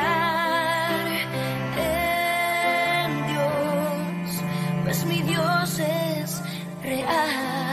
confiar en Dios, pues mi Dios es real.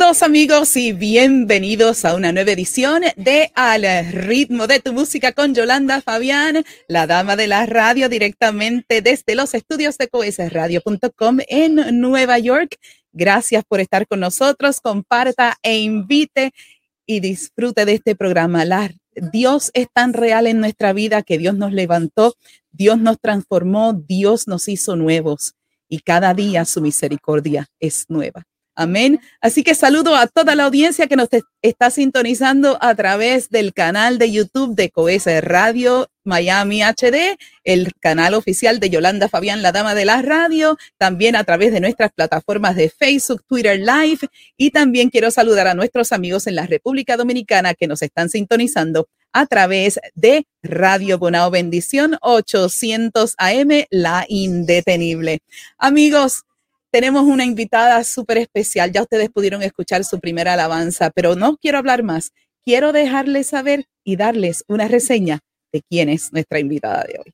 Amigos y bienvenidos a una nueva edición de Al ritmo de tu música con Yolanda Fabián, la dama de la radio directamente desde los estudios de coesradio.com en Nueva York. Gracias por estar con nosotros, comparta e invite y disfrute de este programa. Dios es tan real en nuestra vida que Dios nos levantó, Dios nos transformó, Dios nos hizo nuevos y cada día su misericordia es nueva. Amén. Así que saludo a toda la audiencia que nos está sintonizando a través del canal de YouTube de Coesa Radio Miami HD, el canal oficial de Yolanda Fabián, la dama de la radio, también a través de nuestras plataformas de Facebook, Twitter Live y también quiero saludar a nuestros amigos en la República Dominicana que nos están sintonizando a través de Radio Bonao Bendición 800 AM, la indetenible. Amigos, tenemos una invitada súper especial. Ya ustedes pudieron escuchar su primera alabanza, pero no quiero hablar más. Quiero dejarles saber y darles una reseña de quién es nuestra invitada de hoy.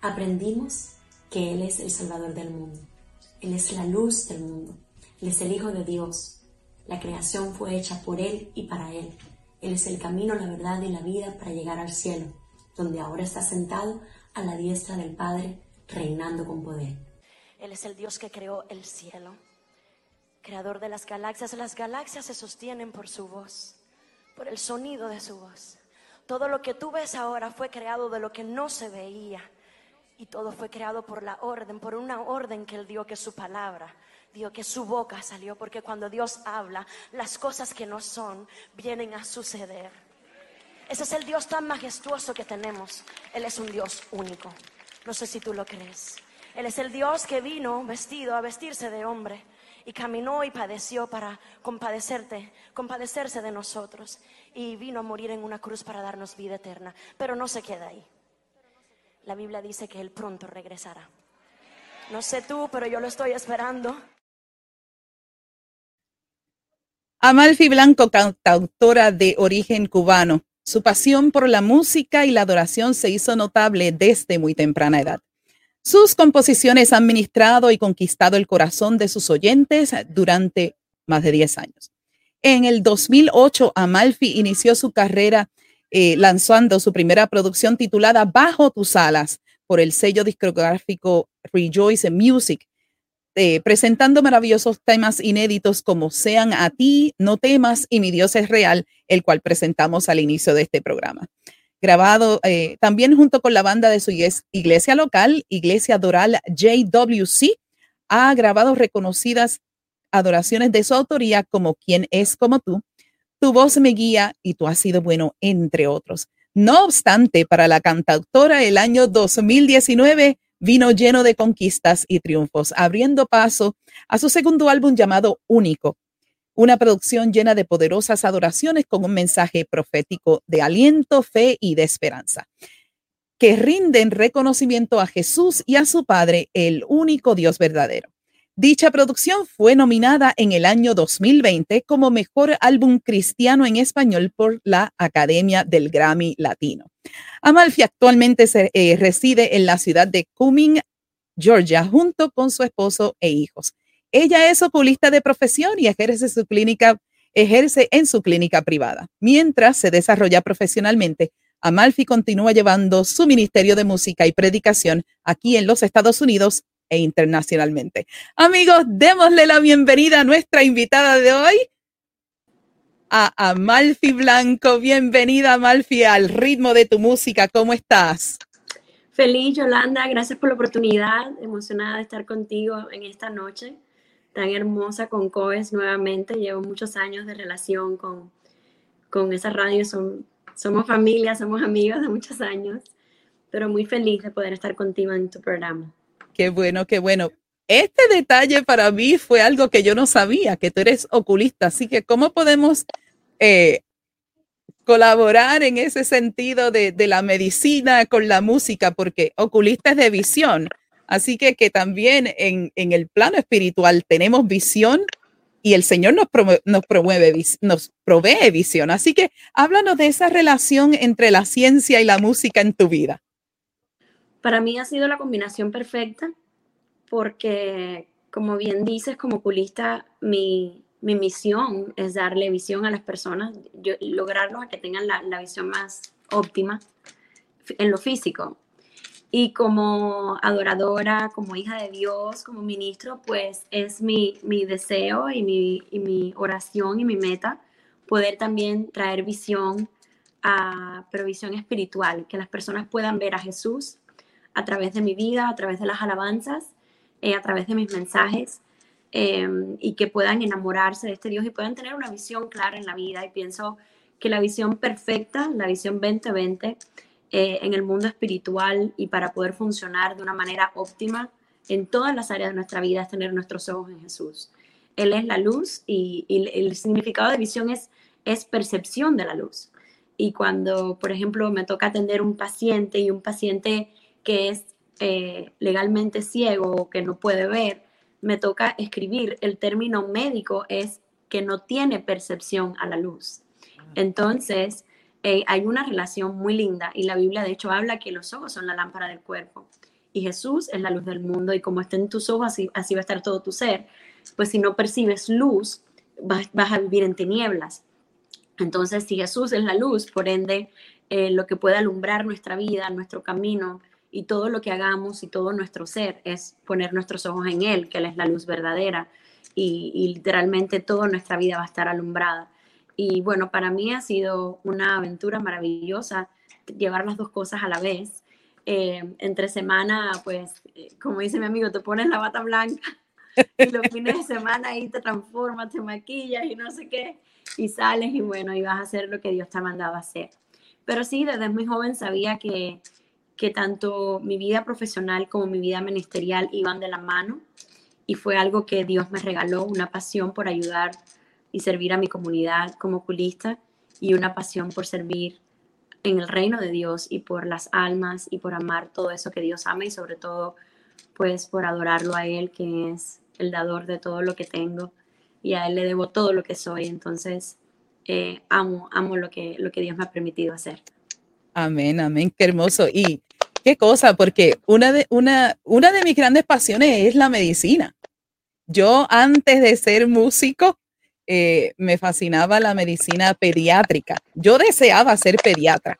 Aprendimos que Él es el Salvador del mundo. Él es la luz del mundo. Él es el Hijo de Dios. La creación fue hecha por Él y para Él. Él es el camino, la verdad y la vida para llegar al cielo, donde ahora está sentado a la diestra del Padre reinando con poder. Él es el Dios que creó el cielo, creador de las galaxias. Las galaxias se sostienen por su voz, por el sonido de su voz. Todo lo que tú ves ahora fue creado de lo que no se veía. Y todo fue creado por la orden, por una orden que Él dio, que su palabra, dio que su boca salió, porque cuando Dios habla, las cosas que no son vienen a suceder. Ese es el Dios tan majestuoso que tenemos. Él es un Dios único. No sé si tú lo crees. Él es el Dios que vino vestido a vestirse de hombre y caminó y padeció para compadecerte, compadecerse de nosotros y vino a morir en una cruz para darnos vida eterna. Pero no se queda ahí. La Biblia dice que Él pronto regresará. No sé tú, pero yo lo estoy esperando. Amalfi Blanco, cantautora de origen cubano, su pasión por la música y la adoración se hizo notable desde muy temprana edad. Sus composiciones han ministrado y conquistado el corazón de sus oyentes durante más de 10 años. En el 2008, Amalfi inició su carrera eh, lanzando su primera producción titulada Bajo tus alas por el sello discográfico Rejoice Music, eh, presentando maravillosos temas inéditos como Sean a ti, No temas y Mi Dios es real, el cual presentamos al inicio de este programa. Grabado eh, también junto con la banda de su iglesia local, Iglesia Doral JWC, ha grabado reconocidas adoraciones de su autoría como Quien es como tú, Tu voz me guía y tú has sido bueno, entre otros. No obstante, para la cantautora el año 2019 vino lleno de conquistas y triunfos, abriendo paso a su segundo álbum llamado Único, una producción llena de poderosas adoraciones con un mensaje profético de aliento, fe y de esperanza, que rinden reconocimiento a Jesús y a su Padre, el único Dios verdadero. Dicha producción fue nominada en el año 2020 como mejor álbum cristiano en español por la Academia del Grammy Latino. Amalfi actualmente eh, reside en la ciudad de Cumming, Georgia, junto con su esposo e hijos. Ella es oculista de profesión y ejerce su clínica, ejerce en su clínica privada. Mientras se desarrolla profesionalmente, Amalfi continúa llevando su ministerio de música y predicación aquí en los Estados Unidos e internacionalmente. Amigos, démosle la bienvenida a nuestra invitada de hoy, a Amalfi Blanco. Bienvenida, Amalfi, al ritmo de tu música. ¿Cómo estás? Feliz, Yolanda. Gracias por la oportunidad. Emocionada de estar contigo en esta noche tan hermosa con COES nuevamente. Llevo muchos años de relación con, con esa radio. Somos familia, somos amigos de muchos años. Pero muy feliz de poder estar contigo en tu programa. Qué bueno, qué bueno. Este detalle para mí fue algo que yo no sabía, que tú eres oculista. Así que, ¿cómo podemos eh, colaborar en ese sentido de, la medicina con la música? Porque oculista es de visión. Así que, que también en, el plano espiritual tenemos visión y el Señor nos, nos, promueve, nos provee visión. Así que háblanos de esa relación entre la ciencia y la música en tu vida. Para mí ha sido la combinación perfecta porque como bien dices, como oculista, mi, mi misión es darle visión a las personas, yo, lograrlos a que tengan la, la visión más óptima en lo físico. Y como adoradora, como hija de Dios, como ministro, pues es mi, mi deseo y mi, y mi, oración y mi meta poder también traer visión, a, provisión espiritual, que las personas puedan ver a Jesús a través de mi vida, a través de las alabanzas, eh, a través de mis mensajes, em, y que puedan enamorarse de este Dios y puedan tener una visión clara en la vida. Y pienso que la visión perfecta, la visión 2020, eh, en el mundo espiritual y para poder funcionar de una manera óptima en todas las áreas de nuestra vida es tener nuestros ojos en Jesús. Él es la luz y, el significado de visión es, es percepción de la luz. Y cuando, por ejemplo, me toca atender un paciente y un paciente que es eh, legalmente ciego o que no puede ver, me toca escribir. El término médico es que no tiene percepción a la luz. Entonces, eh, hay una relación muy linda y la Biblia de hecho habla que los ojos son la lámpara del cuerpo y Jesús es la luz del mundo y como estén tus ojos así, así va a estar todo tu ser. Pues si no percibes luz, vas, a vivir en tinieblas. Entonces, si Jesús es la luz, por ende, eh, lo que puede alumbrar nuestra vida, nuestro camino y todo lo que hagamos y todo nuestro ser es poner nuestros ojos en Él, que Él es la luz verdadera y, y literalmente toda nuestra vida va a estar alumbrada. Y bueno, para mí ha sido una aventura maravillosa llevar las dos cosas a la vez. Eh, entre semana, pues, eh, como dice mi amigo, te pones la bata blanca y los fines de semana ahí te transformas, te maquillas y no sé qué, y sales y bueno, y vas a hacer lo que Dios te ha mandado a hacer. Pero sí, desde muy joven sabía que, que tanto mi vida profesional como mi vida ministerial iban de la mano y fue algo que Dios me regaló, una pasión por ayudar y servir a mi comunidad como oculista y una pasión por servir en el reino de Dios y por las almas y por amar todo eso que Dios ama y sobre todo pues por adorarlo a Él que es el dador de todo lo que tengo y a Él le debo todo lo que soy. Entonces eh, amo, amo lo que, lo que Dios me ha permitido hacer. Amén, amén, qué hermoso. Y qué cosa, porque una de, una, una de mis grandes pasiones es la medicina. Yo antes de ser músico, eh, me fascinaba la medicina pediátrica. Yo deseaba ser pediatra,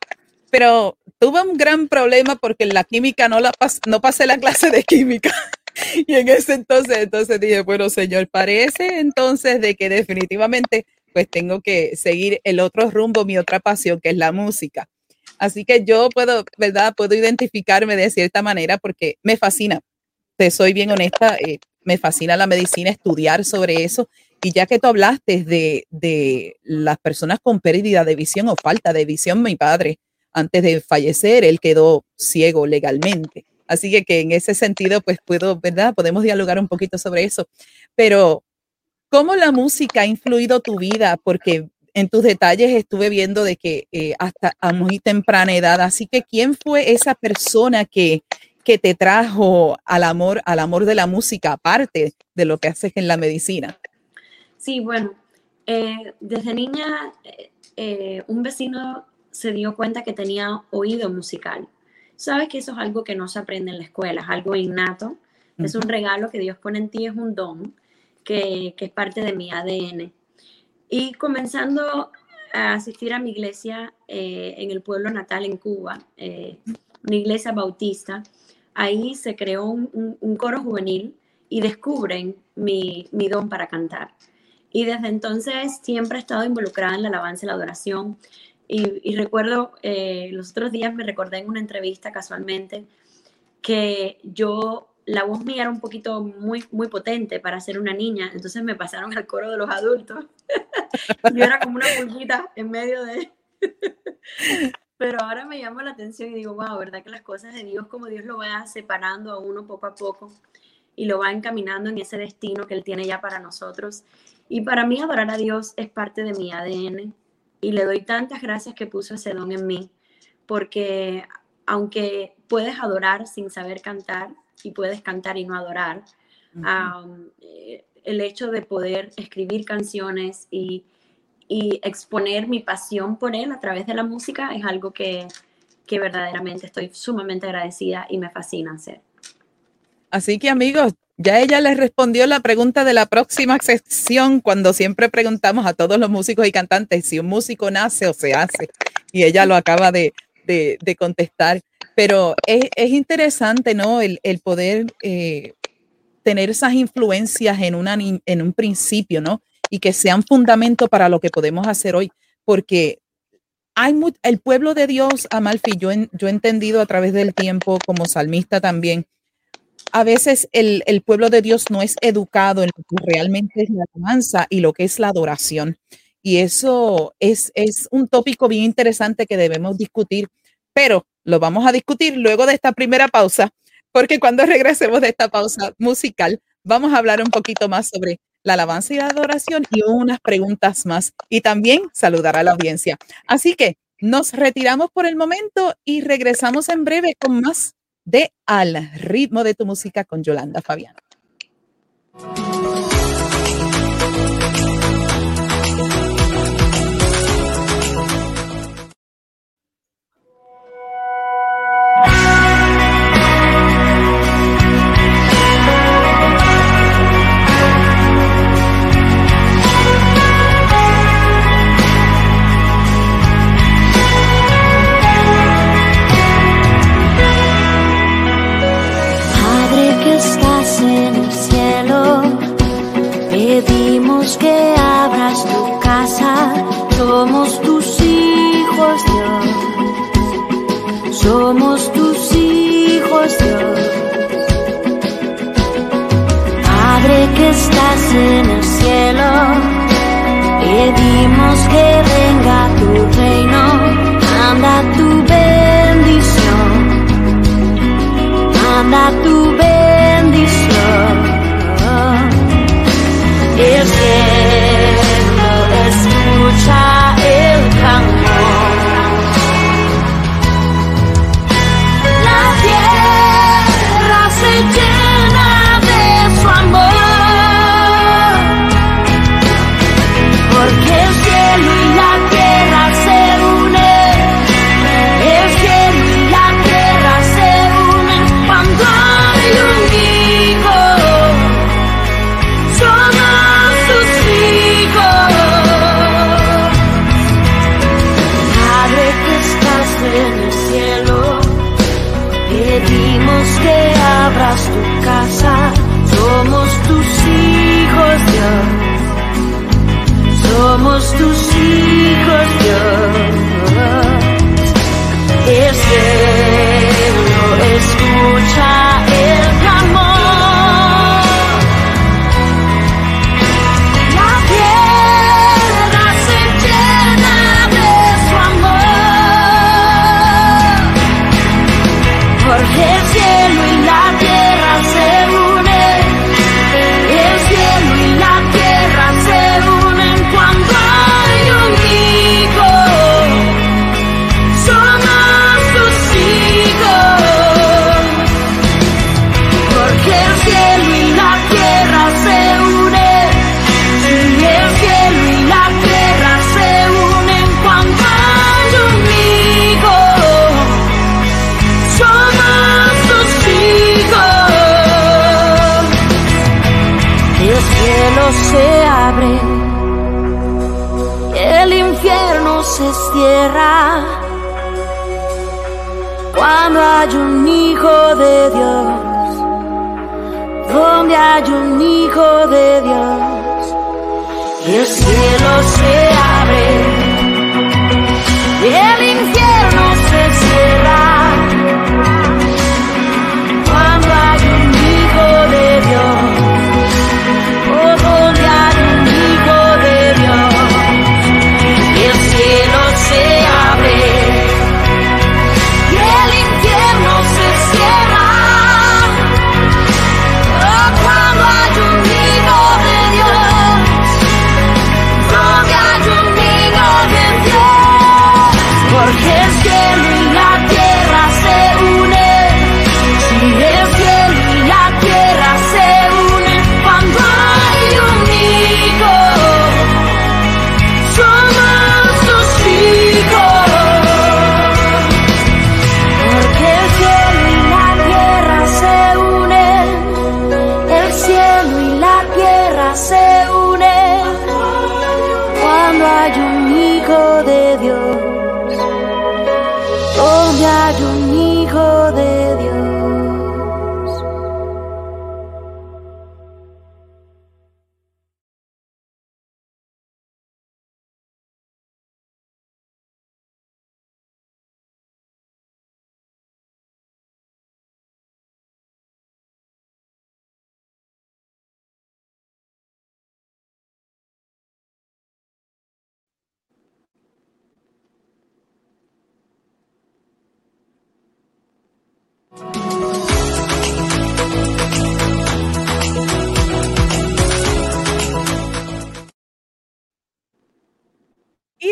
pero tuve un gran problema porque la química no, la no pasé la clase de química. y en ese entonces, entonces dije, bueno, señor, parece entonces de que definitivamente pues tengo que seguir el otro rumbo, mi otra pasión, que es la música. Así que yo puedo, ¿verdad? Puedo identificarme de cierta manera porque me fascina. Te soy bien honesta, eh, me fascina la medicina, estudiar sobre eso y ya que tú hablaste de, de, las personas con pérdida de visión o falta de visión, mi padre, antes de fallecer, él quedó ciego legalmente. Así que, que en ese sentido, pues puedo, ¿verdad? Podemos dialogar un poquito sobre eso. Pero, ¿cómo la música ha influido tu vida? Porque en tus detalles estuve viendo de que eh, hasta a muy temprana edad. Así que, ¿quién fue esa persona que, que te trajo al amor, al amor de la música, aparte de lo que haces en la medicina? Sí, bueno, eh, desde niña eh, un vecino se dio cuenta que tenía oído musical. Sabes que eso es algo que no se aprende en la escuela, es algo innato, es un regalo que Dios pone en ti, es un don que, que es parte de mi ADN. Y comenzando a asistir a mi iglesia en el pueblo natal en Cuba, una iglesia bautista, ahí se creó un, un, coro juvenil y descubren mi, mi don para cantar. Y desde entonces siempre he estado involucrada en la alabanza y la adoración. Y, recuerdo, eh, los otros días me recordé en una entrevista casualmente que yo, la voz mía era un poquito muy, muy potente para ser una niña, entonces me pasaron al coro de los adultos. yo era como una pulguita en medio de... Pero ahora me llama la atención y digo, wow, ¿verdad que las cosas de Dios, como Dios lo va separando a uno poco a poco y lo va encaminando en ese destino que Él tiene ya para nosotros? Y para mí adorar a Dios es parte de mi ADN y le doy tantas gracias que puso ese don en mí, porque aunque puedes adorar sin saber cantar y puedes cantar y no adorar, eh, el hecho de poder escribir canciones y, y, exponer mi pasión por él a través de la música es algo que, que verdaderamente estoy sumamente agradecida y me fascina hacer. Así que amigos, ya ella les respondió la pregunta de la próxima sección cuando siempre preguntamos a todos los músicos y cantantes si un músico nace o se hace. Y ella lo acaba de, contestar. Pero es, interesante, ¿no? El, poder eh, tener esas influencias en, una, en un principio, ¿no? Y que sean fundamento para lo que podemos hacer hoy. Porque hay el pueblo de Dios, Amalfi, yo, yo he entendido a través del tiempo como salmista también, a veces el, pueblo de Dios no es educado en lo que realmente es la alabanza y lo que es la adoración. Y eso es, es un tópico bien interesante que debemos discutir, pero lo vamos a discutir luego de esta primera pausa, porque cuando regresemos de esta pausa musical, vamos a hablar un poquito más sobre la alabanza y la adoración y unas preguntas más y también saludar a la audiencia. Así que nos retiramos por el momento y regresamos en breve con más de Al ritmo de tu música con Yolanda Fabián. Pedimos que abras tu casa. Somos tus hijos, Dios. Somos tus hijos, Dios. El cielo escucha Dios. Donde hay un hijo de Dios, el cielo se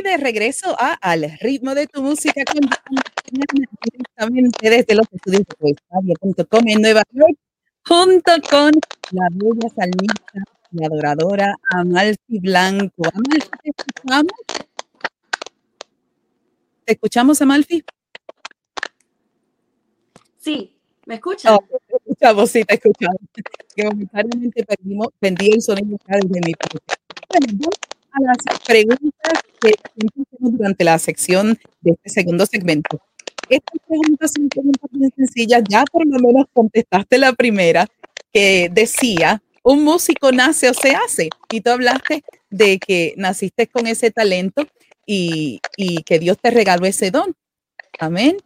de regreso a Al ritmo de tu música con directamente desde los estudios de poesía.com en Nueva York, junto con la bella salmista y adoradora Amalfi Blanco. Amalfi, ¿te escuchamos? ¿Te escuchamos, Amalfi? Sí, ¿me escuchas? Oh, te escuchamos, sí, te escuchamos. Que momentáneamente perdimos, el sonido desde mi parte. A las preguntas que hacemos durante la sección de este segundo segmento. Estas preguntas son preguntas bien sencillas. Ya por lo menos contestaste la primera que decía, un músico nace o se hace. Y tú hablaste de que naciste con ese talento y, y que Dios te regaló ese don. Amén.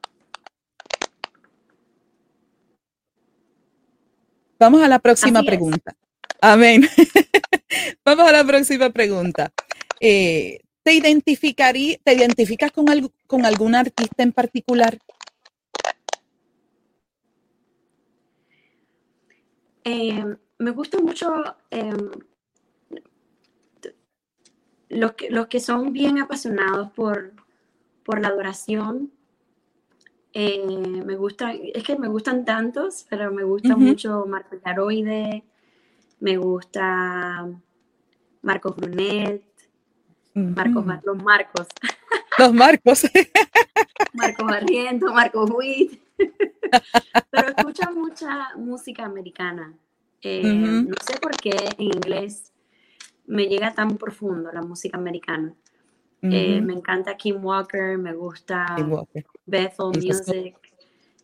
Vamos a la próxima pregunta. Amén. Vamos a la próxima pregunta. Eh, ¿Te identificarí, te identificas con, algo- con algún artista en particular? Eh, me gusta mucho eh, los, que, los que son bien apasionados por, por la adoración. Eh, me gusta, es que me gustan tantos, pero me gusta mucho Marco Yaroide, me gusta Marcos Brunet, Marcos, los Marcos, Los Marcos. Marcos Barriento, Marcos Witt. Pero escucho mucha música americana. Eh. No sé por qué en inglés me llega tan profundo la música americana. Eh, me encanta Kim Walker, me gusta Walker. Bethel. Music.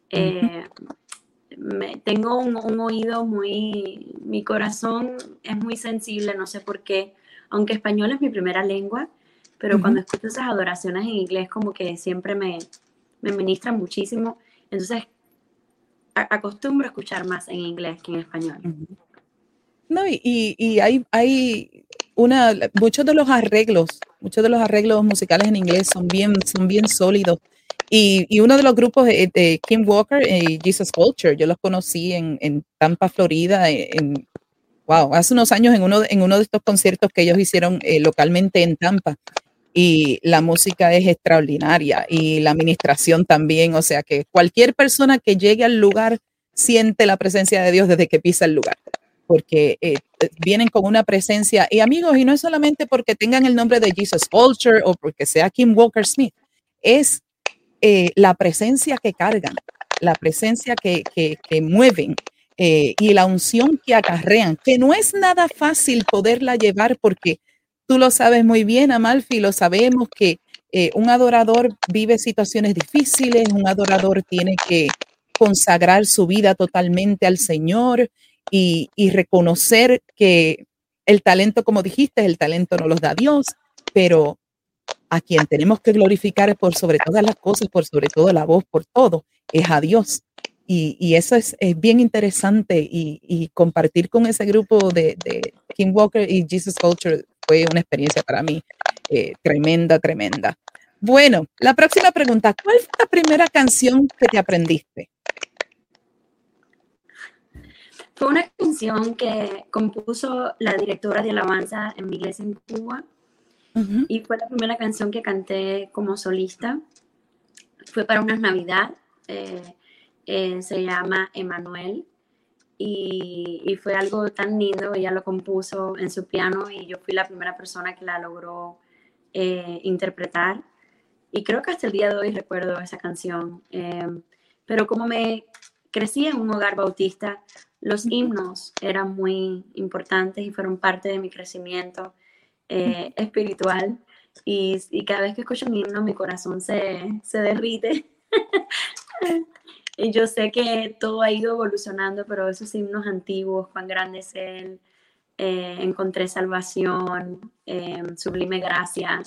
Eh, me- tengo un, un oído muy, mi corazón es muy sensible, no sé por qué, aunque español es mi primera lengua, pero Ujú. cuando escucho esas adoraciones en inglés como que siempre me, me ministran muchísimo, entonces a- acostumbro a escuchar más en inglés que en español. Ujú. No, y, y- y hay, hay una, muchos de los arreglos, muchos de los arreglos musicales en inglés son bien, son bien sólidos. Y, y uno de los grupos de Kim Walker y Jesus Culture, yo los conocí en, en Tampa, Florida, eh, en, wow, hace unos años en uno, en uno de estos conciertos que ellos hicieron eh, localmente en Tampa. Y la música es extraordinaria y la administración también, o sea que cualquier persona que llegue al lugar siente la presencia de Dios desde que pisa el lugar porque eh, vienen con una presencia. Y amigos, y no es solamente porque tengan el nombre de Jesus Culture o porque sea Kim Walker Smith, es eh, la presencia que cargan, la presencia que, que, mueven eh, y la unción que acarrean, que no es nada fácil poderla llevar porque tú lo sabes muy bien, Amalfi, lo sabemos que eh, un adorador vive situaciones difíciles, un adorador tiene que consagrar su vida totalmente al Señor y, y reconocer que el talento, como dijiste, el talento no los da Dios, pero a quien tenemos que glorificar por sobre todas las cosas, por sobre todo la voz, por todo, es a Dios. Y, eso es, bien interesante y, y compartir con ese grupo de, de Kim Walker y Jesus Culture fue una experiencia para mí eh, tremenda, tremenda. Bueno, la próxima pregunta, ¿cuál fue la primera canción que te aprendiste? Fue una canción que compuso la directora de alabanza en mi iglesia en Cuba Y fue la primera canción que canté como solista. Fue para una Navidad, eh, eh, se llama Emanuel y, fue algo tan lindo. Ella lo compuso en su piano y yo fui la primera persona que la logró eh, interpretar. Y creo que hasta el día de hoy recuerdo esa canción. Eh, pero como me crecí en un hogar bautista, los himnos eran muy importantes y fueron parte de mi crecimiento eh, espiritual. Y, y cada vez que escucho un himno, mi corazón se, se derrite. y yo sé que todo ha ido evolucionando, pero esos himnos antiguos, cuán grande es Él, eh, encontré salvación, eh, sublime gracia,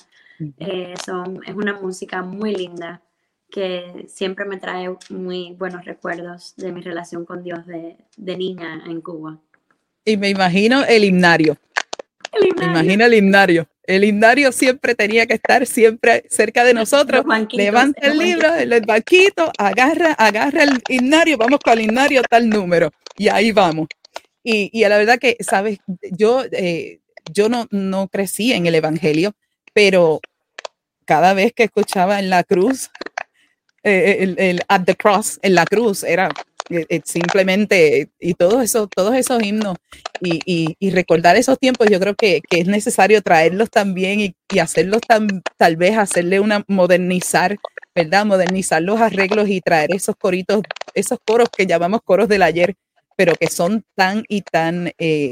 eh, son, es una música muy linda que siempre me trae muy buenos recuerdos de mi relación con Dios de, de niña en Cuba. Y me imagino el himnario. Imagino el himnario. El himnario siempre tenía que estar siempre cerca de nosotros. Levanta el libro, el banquito, agarra, agarra el himnario, vamos con el himnario tal número. Y ahí vamos. Y, y a la verdad que, sabes, yo, eh, yo no, no crecí en el Evangelio, pero cada vez que escuchaba en la cruz, eh, el, el, at the cross, en la cruz, era simplemente, y todo eso, todos esos himnos, y, y, recordar esos tiempos, yo creo que, que es necesario traerlos también y, y hacerlos tan, tal vez hacerle una, modernizar, ¿verdad? Modernizar los arreglos y traer esos coritos, esos coros que llamamos coros del ayer, pero que son tan y tan eh,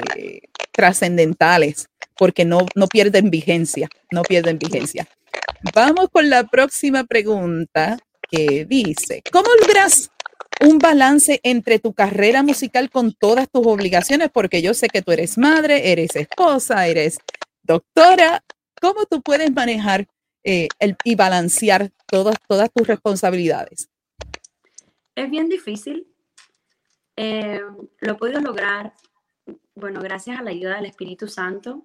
trascendentales, porque no, no pierden vigencia, no pierden vigencia. Vamos con la próxima pregunta que dice, ¿cómo logras un balance entre tu carrera musical con todas tus obligaciones? Porque yo sé que tú eres madre, eres esposa, eres doctora. ¿Cómo tú puedes manejar eh, el, y balancear todas, todas tus responsabilidades? Es bien difícil. Eh, lo he podido lograr, bueno, gracias a la ayuda del Espíritu Santo,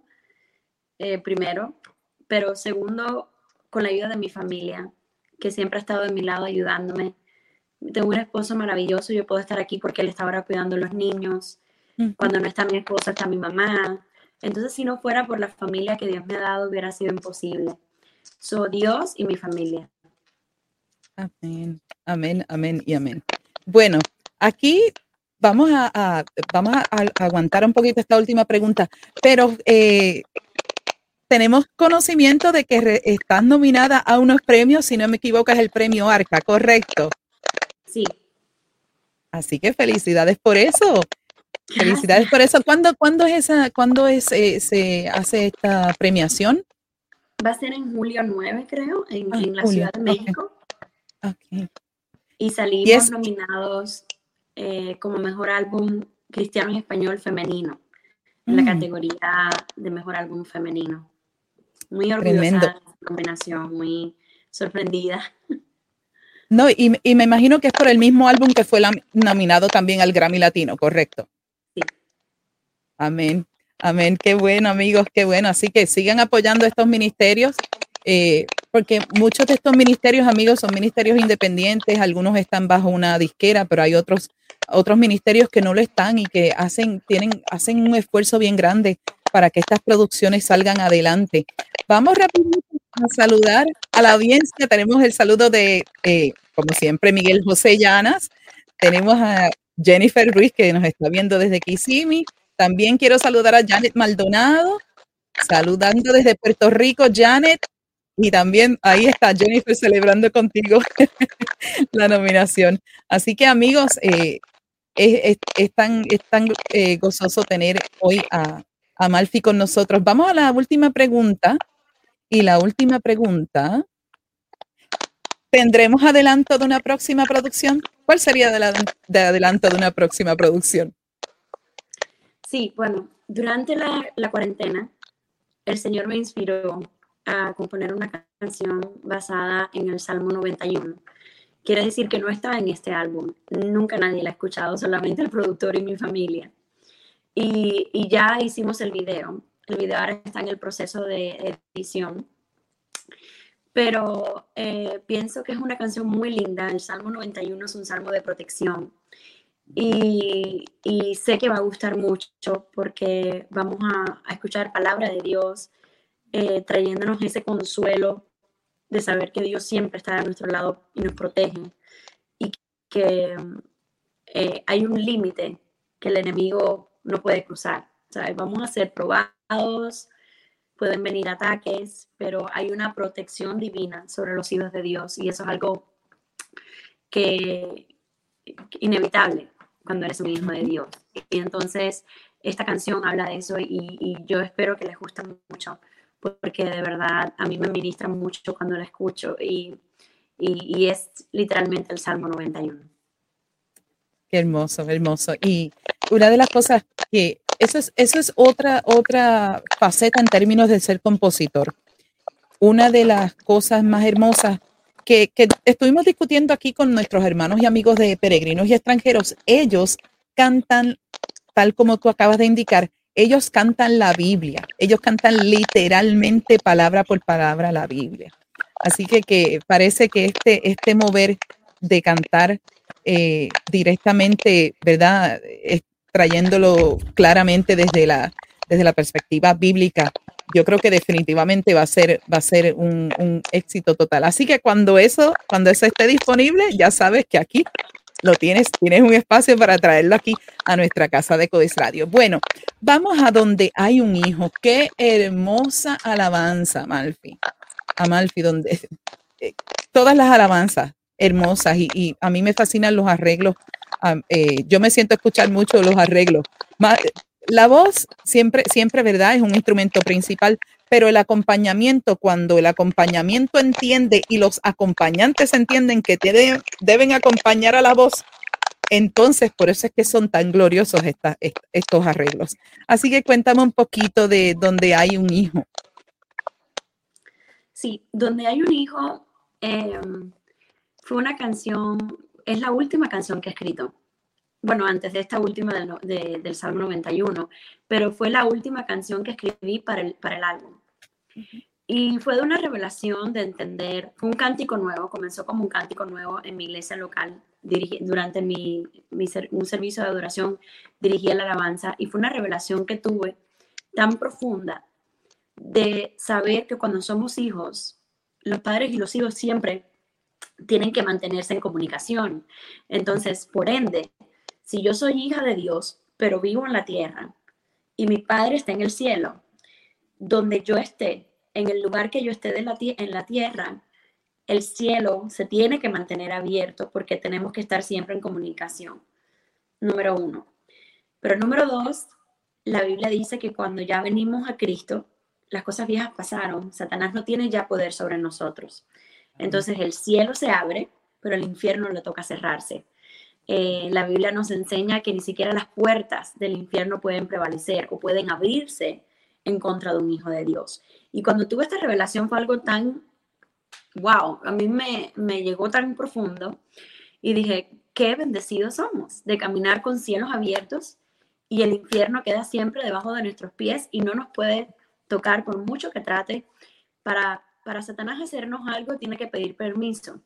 eh, primero, pero segundo, con la ayuda de mi familia, que siempre ha estado de mi lado ayudándome. Tengo un esposo maravilloso, yo puedo estar aquí porque él está ahora cuidando a los niños. Cuando no está mi esposa, está mi mamá. Entonces, si no fuera por la familia que Dios me ha dado, hubiera sido imposible. So, Dios y mi familia. Amén, amén, amén y amén. Bueno, aquí vamos a, a vamos a, a, aguantar un poquito esta última pregunta, pero eh, tenemos conocimiento de que re, estás nominada a unos premios, si no me equivoco, es el premio Arca, ¿correcto? Sí. Así que felicidades por eso. Felicidades por eso. ¿Cuándo, ¿cuándo es esa, cuándo es, eh, se hace esta premiación? Va a ser en julio 9, creo, en, ah, en la julio. Ciudad de México. Okay. Y salimos yes. nominados eh, como mejor álbum cristiano y español femenino, en mm. la categoría de mejor álbum femenino. Muy orgullosa Tremendo. de la combinación, muy sorprendida. No, y, y, me imagino que es por el mismo álbum que fue nominado también al Grammy Latino, ¿correcto? Sí. Amén. Amén. Qué bueno, amigos, qué bueno. Así que sigan apoyando estos ministerios, eh, porque muchos de estos ministerios, amigos, son ministerios independientes. Algunos están bajo una disquera, pero hay otros, otros ministerios que no lo están y que hacen, tienen, hacen un esfuerzo bien grande para que estas producciones salgan adelante. Vamos rápidamente a saludar a la audiencia. Tenemos el saludo de, eh, como siempre, Miguel José Llanas. Tenemos a Jennifer Ruiz, que nos está viendo desde Kissimmee. También quiero saludar a Janet Maldonado, saludando desde Puerto Rico, Janet. Y también ahí está Jennifer celebrando contigo la nominación. Así que amigos, eh, es, es, es, tan, es tan eh, gozoso tener hoy a, a Malfi con nosotros. Vamos a la última pregunta. Y la última pregunta, ¿tendremos adelanto de una próxima producción? ¿Cuál sería de, la, de adelanto de una próxima producción? Sí, bueno, durante la, la, cuarentena, el Señor me inspiró a componer una canción basada en el Salmo 91. Quiere decir que no estaba en este álbum, nunca nadie la ha escuchado, solamente el productor y mi familia. Y, y, ya hicimos el video. El video ahora está en el proceso de edición. Pero eh, pienso que es una canción muy linda. El Salmo 91 es un salmo de protección. Y, sé que va a gustar mucho porque vamos a, a escuchar palabra de Dios, eh, trayéndonos ese consuelo de saber que Dios siempre está a nuestro lado y nos protege. Y que eh, hay un límite que el enemigo no puede cruzar. Vamos a ser probados, pueden venir ataques, pero hay una protección divina sobre los hijos de Dios y eso es algo que inevitable cuando eres un hijo de Dios. Y entonces esta canción habla de eso y, yo espero que les guste mucho porque de verdad a mí me ministra mucho cuando la escucho y, y, y es literalmente el Salmo 91. Qué hermoso, hermoso. Y una de las cosas que eso es, otra, otra faceta en términos de ser compositor. Una de las cosas más hermosas que, que estuvimos discutiendo aquí con nuestros hermanos y amigos de peregrinos y extranjeros, ellos cantan, tal como tú acabas de indicar, ellos cantan la Biblia, ellos cantan literalmente palabra por palabra la Biblia. Así que, que parece que este, este mover de cantar eh, directamente, ¿verdad? Trayéndolo claramente desde la, desde la perspectiva bíblica, yo creo que definitivamente va a ser, va a ser un, un, éxito total. Así que cuando eso, cuando eso esté disponible, ya sabes que aquí lo tienes, tienes un espacio para traerlo aquí a nuestra casa de Codis Radio. Bueno, vamos a donde hay un hijo. Qué hermosa alabanza, Malfi. A Malfi, donde eh, todas las alabanzas hermosas y, a mí me fascinan los arreglos. Eh, yo me siento a escuchar mucho los arreglos. La voz siempre, siempre, ¿verdad? Es un instrumento principal, pero el acompañamiento, cuando el acompañamiento entiende y los acompañantes entienden que deben acompañar a la voz, entonces por eso es que son tan gloriosos estos arreglos. Así que cuéntame un poquito de donde hay un hijo. Sí, donde hay un hijo em, fue una canción, es la última canción que he escrito bueno, antes de esta última del, Salmo 91, pero fue la última canción que escribí para el, para el álbum. Y fue de una revelación de entender, fue un cántico nuevo, comenzó como un cántico nuevo en mi iglesia local, durante mi, un servicio de adoración dirigí la alabanza, y fue una revelación que tuve tan profunda de saber que cuando somos hijos, los padres y los hijos siempre tienen que mantenerse en comunicación. Entonces, por ende, si yo soy hija de Dios, pero vivo en la tierra, y mi Padre está en el cielo, donde yo esté, en el lugar que yo esté de la en la tierra, el cielo se tiene que mantener abierto porque tenemos que estar siempre en comunicación. Número uno. Pero número dos, la Biblia dice que cuando ya venimos a Cristo, las cosas viejas pasaron, Satanás no tiene ya poder sobre nosotros. Entonces el cielo se abre, pero el infierno le toca cerrarse. Eh, la Biblia nos enseña que ni siquiera las puertas del infierno pueden prevalecer o pueden abrirse en contra de un hijo de Dios. Y cuando tuve esta revelación fue algo tan, wow, a mí me, me llegó tan profundo y dije, qué bendecidos somos de caminar con cielos abiertos y el infierno queda siempre debajo de nuestros pies y no nos puede tocar por mucho que trate. Para, para Satanás hacernos algo tiene que pedir permiso.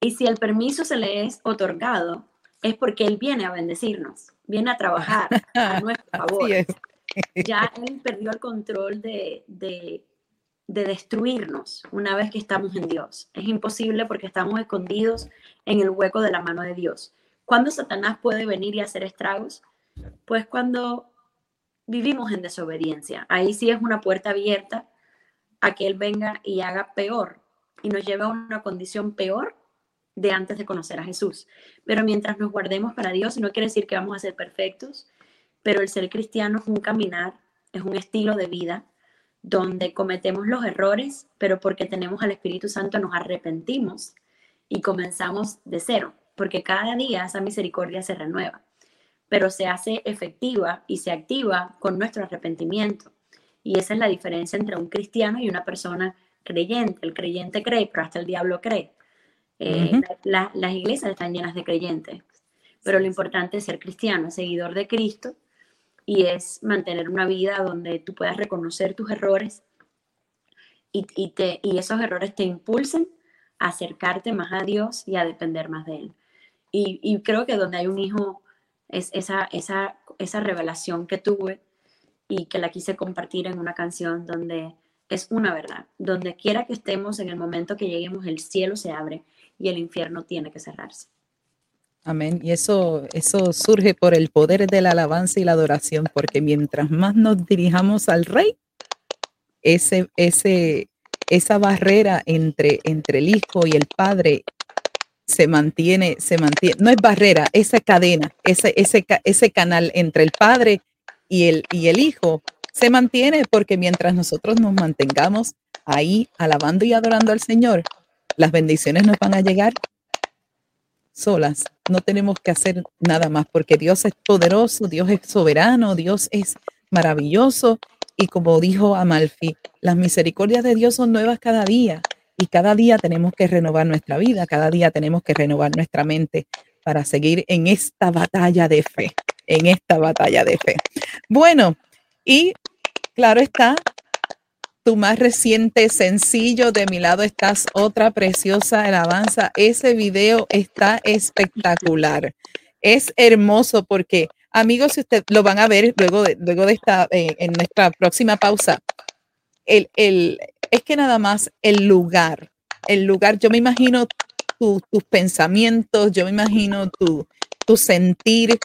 Y si el permiso se le es otorgado, es porque Él viene a bendecirnos, viene a trabajar a nuestro favor. Ya Él perdió el control de, de, de destruirnos una vez que estamos en Dios. Es imposible porque estamos escondidos en el hueco de la mano de Dios. ¿Cuándo Satanás puede venir y hacer estragos? Pues cuando vivimos en desobediencia. Ahí sí es una puerta abierta a que Él venga y haga peor y nos lleve a una condición peor de antes de conocer a Jesús. Pero mientras nos guardemos para Dios, no quiere decir que vamos a ser perfectos, pero el ser cristiano es un caminar, es un estilo de vida donde cometemos los errores, pero porque tenemos al Espíritu Santo nos arrepentimos y comenzamos de cero, porque cada día esa misericordia se renueva, pero se hace efectiva y se activa con nuestro arrepentimiento. Y esa es la diferencia entre un cristiano y una persona creyente. El creyente cree, pero hasta el diablo cree. Eh, las iglesias están llenas de creyentes, pero lo importante es ser cristiano, seguidor de Cristo, y es mantener una vida donde tú puedas reconocer tus errores y, te, y esos errores te impulsen a acercarte más a Dios y a depender más de Él. Y, creo que donde hay un hijo es esa, esa, esa revelación que tuve y que la quise compartir en una canción donde es una verdad. Donde quiera que estemos, en el momento que lleguemos, el cielo se abre y el infierno tiene que cerrarse. Amén. Y eso, eso surge por el poder de la alabanza y la adoración, porque mientras más nos dirijamos al Rey, ese, ese, esa barrera entre, entre el Hijo y el Padre se mantiene, se mantiene, no es barrera, esa cadena, ese, ese, ese canal entre el Padre y el, Hijo se mantiene porque mientras nosotros nos mantengamos ahí alabando y adorando al Señor, las bendiciones nos van a llegar solas. No tenemos que hacer nada más porque Dios es poderoso, Dios es soberano, Dios es maravilloso. Y como dijo Amalfi, las misericordias de Dios son nuevas cada día. Y cada día tenemos que renovar nuestra vida, cada día tenemos que renovar nuestra mente para seguir en esta batalla de fe, en esta batalla de fe. Bueno, y claro está, tu más reciente sencillo, de mi lado estás otra preciosa alabanza. Ese video está espectacular. Es hermoso porque Amigos, si usted lo van a ver luego de, luego de esta, eh, en nuestra próxima pausa, el, el, es que nada más el lugar, el lugar, yo me imagino tus pensamientos, yo me imagino tu, tu sentir,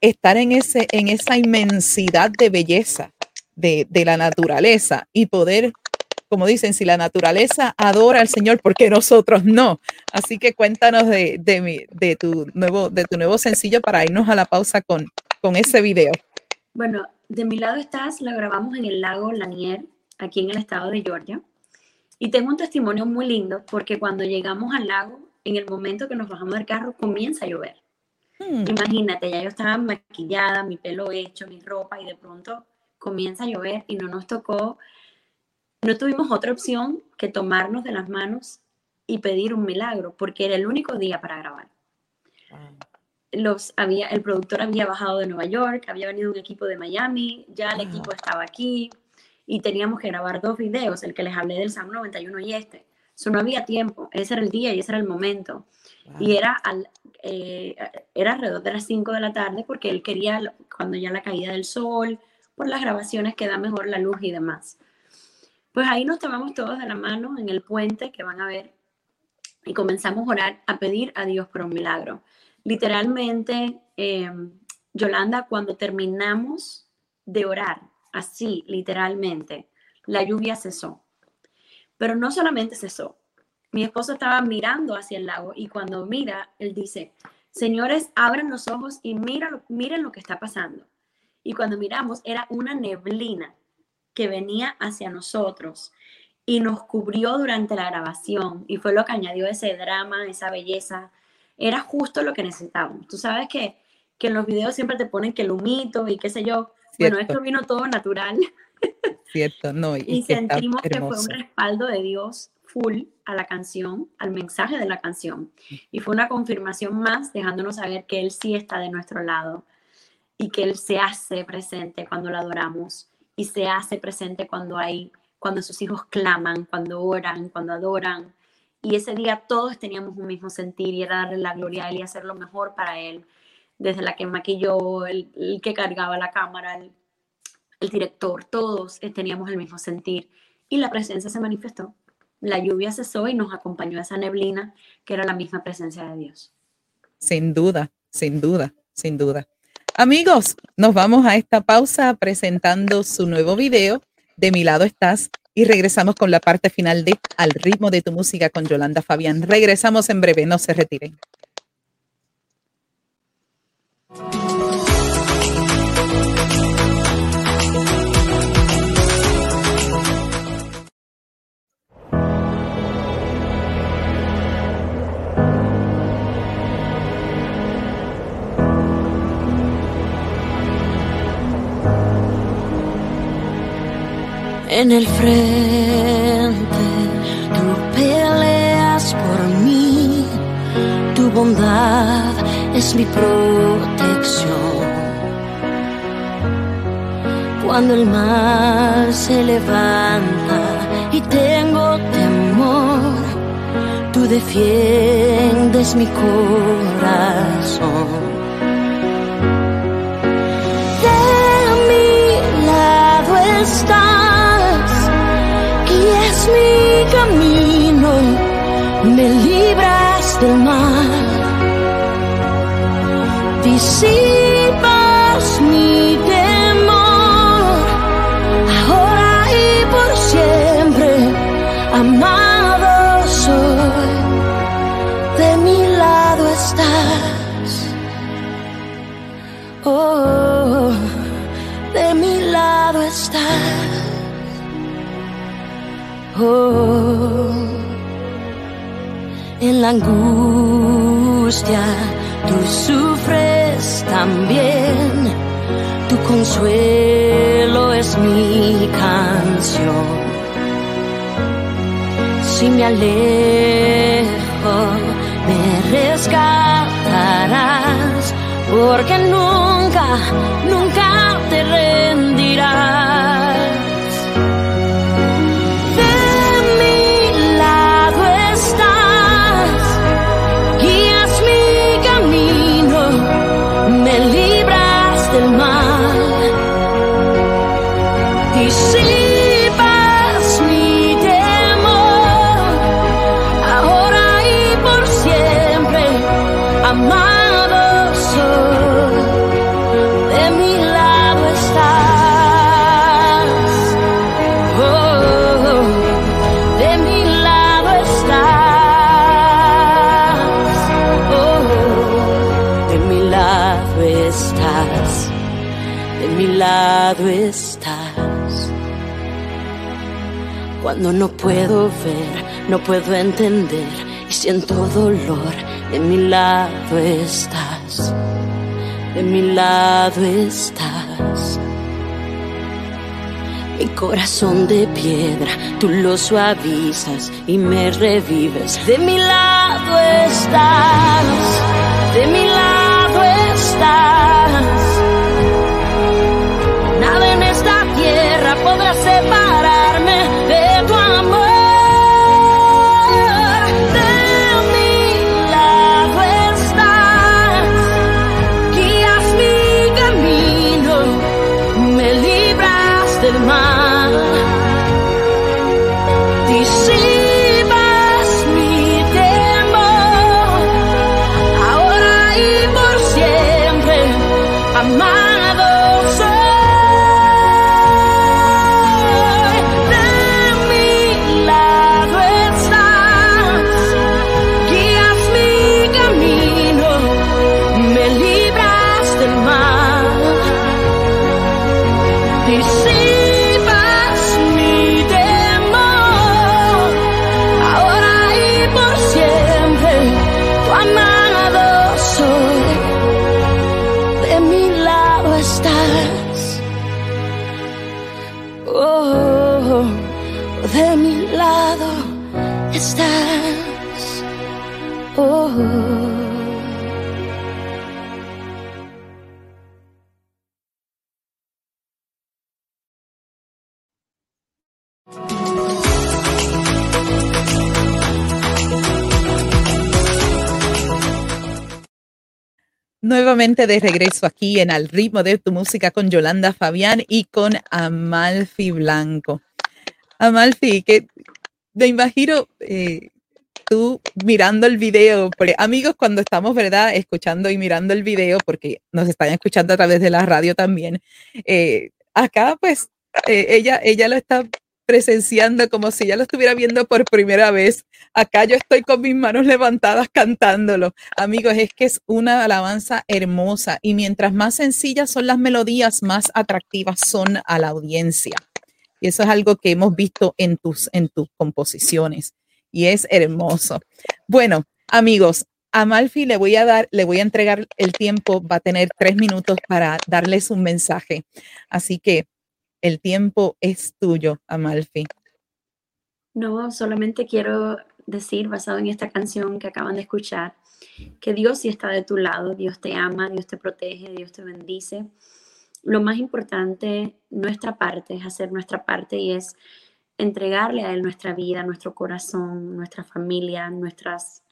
estar en, ese, en esa inmensidad de belleza de, de la naturaleza y poder como dicen, si la naturaleza adora al Señor, ¿por qué nosotros no? Así que cuéntanos de, de, de, tu, nuevo, de tu nuevo sencillo para irnos a la pausa con, con ese video. Bueno, de mi lado estás, la grabamos en el lago Lanier, aquí en el estado de Georgia. Y tengo un testimonio muy lindo porque cuando llegamos al lago, en el momento que nos bajamos del carro, comienza a llover. Hmm. Imagínate, ya yo estaba maquillada, mi pelo hecho, mi ropa, y de pronto comienza a llover y no nos tocó no tuvimos otra opción que tomarnos de las manos y pedir un milagro, porque era el único día para grabar. Los, había, el productor había bajado de Nueva York, había venido un equipo de Miami, ya el equipo estaba aquí y teníamos que grabar dos videos, el que les hablé del SAM 91 y este. Eso no había tiempo, ese era el día y ese era el momento. Y era, al, eh, era alrededor de las 5 de la tarde porque él quería, cuando ya la caída del sol, por las grabaciones que da mejor la luz y demás. Pues ahí nos tomamos todos de la mano en el puente que van a ver y comenzamos a orar, a pedir a Dios por un milagro. Literalmente, em, Yolanda, cuando terminamos de orar, así, literalmente, la lluvia cesó. Pero no solamente cesó. Mi esposo estaba mirando hacia el lago y cuando mira, él dice, señores, abran los ojos y miren, lo que está pasando. Y cuando miramos, era una neblina que venía hacia nosotros y nos cubrió durante la grabación y fue lo que añadió ese drama, esa belleza. Era justo lo que necesitábamos. Tú sabes que, que en los videos siempre te ponen que el humito y qué sé yo. Bueno, esto vino todo natural. Cierto, no. Y, sentimos que fue un respaldo de Dios full a la canción, al mensaje de la canción. Y fue una confirmación más dejándonos saber que Él sí está de nuestro lado y que Él se hace presente cuando lo adoramos y se hace presente cuando hay, cuando sus hijos claman, cuando oran, cuando adoran. Y ese día todos teníamos un mismo sentir y era darle la gloria a Él y hacer lo mejor para Él. Desde la que maquilló, el, que cargaba la cámara, el, el director, todos teníamos el mismo sentir. Y la presencia se manifestó. La lluvia cesó y nos acompañó esa neblina que era la misma presencia de Dios. Sin duda, sin duda, sin duda. Amigos, nos vamos a esta pausa presentando su nuevo video. De mi lado estás y regresamos con la parte final de Al ritmo de tu música con Yolanda Fabián. Regresamos en breve, no se retiren. En el frente. Tú peleas por mí, tu bondad es mi Cuando el mal se levanta y tengo temor, tú defiendes mi corazón. De mi lado estás mi camino, me libras del mal, disipas mi temor, ahora y por siempre, amado soy, de mi lado estás. Oh, de mi lado estás. Oh, en la angustia sufres también, tu consuelo es mi canción. Si me alejo, me rescatarás, porque nunca, Cuando no puedo ver, no puedo entender y siento dolor, de mi lado estás, de mi lado estás. Mi corazón de piedra, tú lo suavizas y me revives. De mi lado estás, de mi lado estás. Nada en esta tierra podrá separarme Nuevamente de regreso aquí en Al ritmo de tu música con Yolanda Fabián y con Amalfi Blanco. Amalfi, que me imagino eh, tú mirando el video, amigos, cuando estamos, ¿verdad? Escuchando y mirando el video, porque nos están escuchando a través de la radio también, eh, acá pues eh, ella, ella lo está presenciando como si ya lo estuviera viendo por primera vez. Acá yo estoy con mis manos levantadas cantándolo. Amigos, es que es una alabanza hermosa y mientras más sencillas son las melodías, más atractivas son a la audiencia. Y eso es algo que hemos visto en tus, en tus composiciones y es hermoso. Bueno, amigos, a Malfi le voy a dar, le voy a entregar el tiempo, va a tener tres minutos para darles un mensaje. Así que el tiempo es tuyo, Amalfi. No, solamente quiero decir, basado en esta canción que acaban de escuchar, que Dios sí está de tu lado, Dios te ama, Dios te protege, Dios te bendice. Lo más importante, nuestra parte, es hacer nuestra parte y es entregarle a Él nuestra vida, nuestro corazón, nuestra familia, nuestras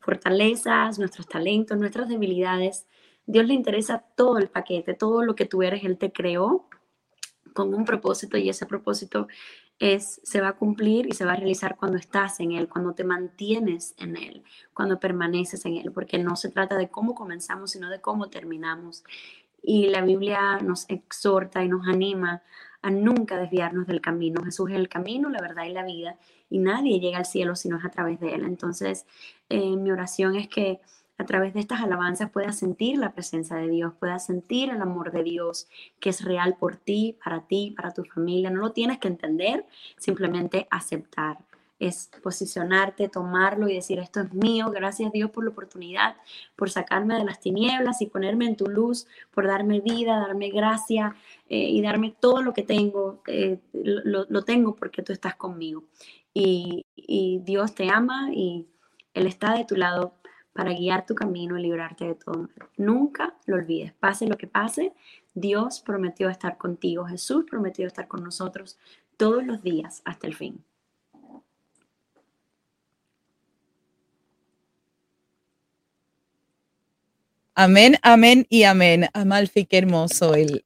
fortalezas, nuestros talentos, nuestras debilidades. Dios le interesa todo el paquete, todo lo que tú eres, Él te creó con un propósito y ese propósito es, se va a cumplir y se va a realizar cuando estás en Él, cuando te mantienes en Él, cuando permaneces en Él, porque no se trata de cómo comenzamos, sino de cómo terminamos. Y la Biblia nos exhorta y nos anima a nunca desviarnos del camino. Jesús es el camino, la verdad y la vida, y nadie llega al cielo si no es a través de Él. Entonces, eh, mi oración es que a través de estas alabanzas puedas sentir la presencia de Dios, puedas sentir el amor de Dios que es real por ti, para ti, para tu familia. No lo tienes que entender, simplemente aceptar. Es posicionarte, tomarlo y decir, esto es mío, gracias Dios por la oportunidad, por sacarme de las tinieblas y ponerme en tu luz, por darme vida, darme gracia eh, y darme todo lo que tengo. Eh, lo, tengo porque tú estás conmigo. Y Dios te ama y Él está de tu lado para guiar tu camino y librarte de todo Nunca lo olvides, pase lo que pase, Dios prometió estar contigo, Jesús prometió estar con nosotros todos los días hasta el fin. Amén, amén y amén. Amalfi, qué hermoso el,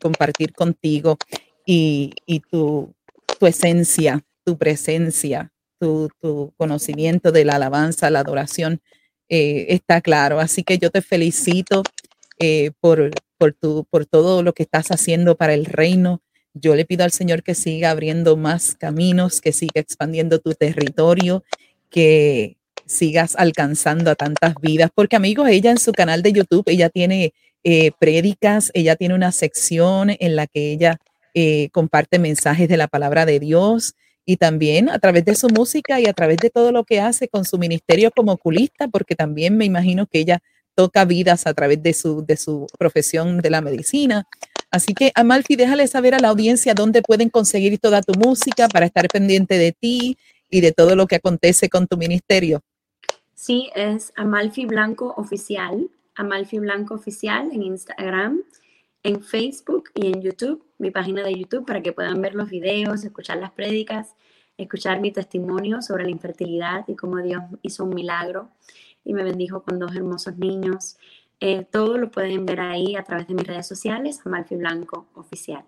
compartir contigo y, tu, esencia, tu presencia, tu, tu, conocimiento de la alabanza, la adoración eh, está claro. Así que yo te felicito eh, por, por, tu, por todo lo que estás haciendo para el reino. Yo le pido al Señor que siga abriendo más caminos, que siga expandiendo tu territorio, que sigas alcanzando a tantas vidas. Porque amigos, ella en su canal de YouTube, ella tiene eh, prédicas, ella tiene una sección en la que ella eh, comparte mensajes de la palabra de Dios y también a través de su música y a través de todo lo que hace con su ministerio como oculista, porque también me imagino que ella toca vidas a través de su, de su profesión de la medicina. Así que, Amalfi, déjale saber a la audiencia dónde pueden conseguir toda tu música para estar pendiente de ti y de todo lo que acontece con tu ministerio. Sí, es Amalfi Blanco Oficial, Amalfi Blanco Oficial en Instagram, en Facebook y en YouTube, mi página de YouTube, para que puedan ver los videos, escuchar las prédicas, escuchar mi testimonio sobre la infertilidad y cómo Dios hizo un milagro y me bendijo con dos hermosos niños. Eh, todo lo pueden ver ahí a través de mis redes sociales, Amalfi Blanco Oficial.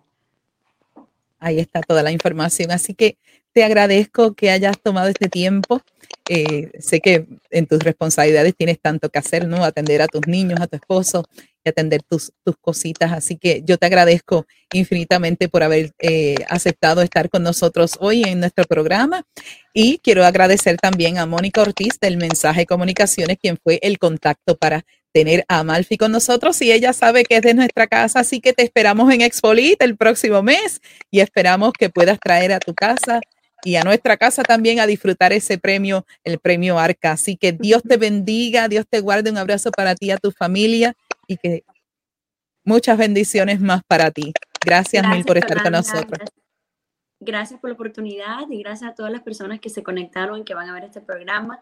Ahí está toda la información. Así que te agradezco que hayas tomado este tiempo. Eh, sé que en tus responsabilidades tienes tanto que hacer, ¿no? Atender a tus niños, a tu esposo y atender tus, tus cositas. Así que yo te agradezco infinitamente por haber eh, aceptado estar con nosotros hoy en nuestro programa. Y quiero agradecer también a Mónica Ortiz del Mensaje Comunicaciones, quien fue el contacto para tener a Amalfi con nosotros y ella sabe que es de nuestra casa, así que te esperamos en Expolit el próximo mes y esperamos que puedas traer a tu casa y a nuestra casa también a disfrutar ese premio, el premio Arca. Así que Dios te bendiga, Dios te guarde, un abrazo para ti, a tu familia y que muchas bendiciones más para ti. Gracias, mil por estar con nosotros. Gracias por la oportunidad y gracias a todas las personas que se conectaron y que van a ver este programa.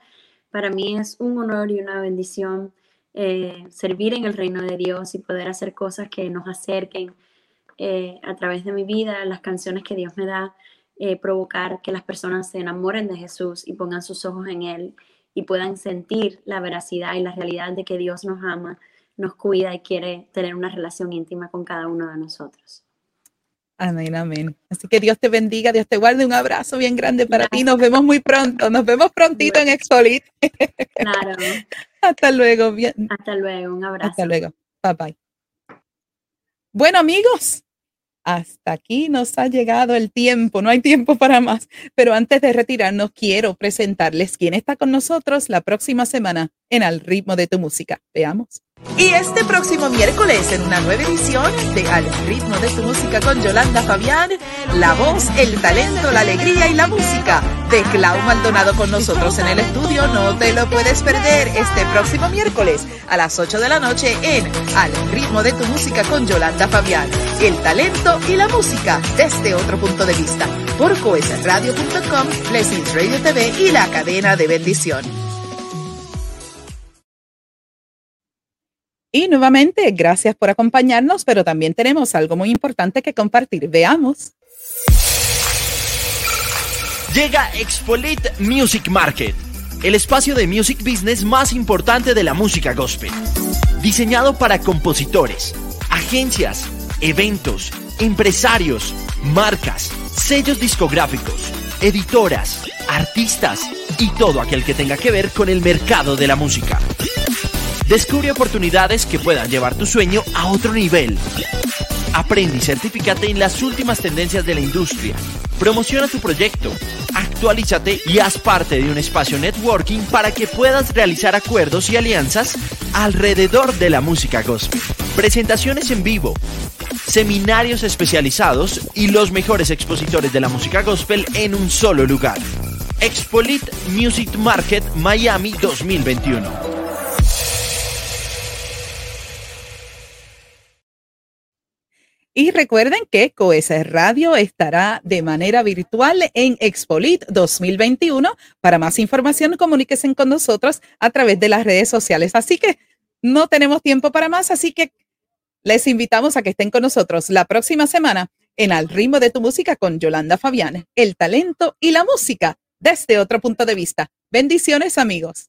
Para mí es un honor y una bendición eh, servir en el reino de Dios y poder hacer cosas que nos acerquen eh, a través de mi vida, las canciones que Dios me da, eh, provocar que las personas se enamoren de Jesús y pongan sus ojos en Él y puedan sentir la veracidad y la realidad de que Dios nos ama, nos cuida y quiere tener una relación íntima con cada uno de nosotros. Amén, amén. Así que Dios te bendiga, Dios te guarde. Un abrazo bien grande para ti. Nos vemos muy pronto. Nos vemos prontito en Expolit. Claro. Hasta luego. Bien. Hasta luego. Un abrazo. Hasta luego. Bye bye. Bueno, amigos, hasta aquí nos ha llegado el tiempo. No hay tiempo para más. Pero antes de retirarnos, quiero presentarles quién está con nosotros la próxima semana en Al ritmo de tu música. Veamos. Y este próximo miércoles en una nueva edición de Al ritmo de tu música con Yolanda Fabián, la voz, el talento, la alegría y la música de Clau Maldonado con nosotros en el estudio. No te lo puedes perder este próximo miércoles a las 8 de la noche en Al ritmo de tu música con Yolanda Fabián. El talento y la música desde otro punto de vista por coesradio.com, Blessings Radio TV y la cadena de bendición. Y nuevamente, gracias por acompañarnos, pero también tenemos algo muy importante que compartir. Veamos. Llega Expolit Music Market, el espacio de music business más importante de la música gospel. Diseñado para compositores, agencias, eventos, empresarios, marcas, sellos discográficos, editoras, artistas y todo aquel que tenga que ver con el mercado de la música. Descubre oportunidades que puedan llevar tu sueño a otro nivel. Aprende y certificate en las últimas tendencias de la industria. Promociona tu proyecto. Actualízate y haz parte de un espacio networking para que puedas realizar acuerdos y alianzas alrededor de la música gospel. Presentaciones en vivo, seminarios especializados y los mejores expositores de la música gospel en un solo lugar. Expolit Music Market Miami 2021. Y recuerden que Coes Radio estará de manera virtual en Expolit 2021. Para más información, comuníquense con nosotros a través de las redes sociales. Así que no tenemos tiempo para más, así que les invitamos a que estén con nosotros la próxima semana en Al ritmo de tu música con Yolanda Fabián, el talento y la música desde otro punto de vista. Bendiciones amigos.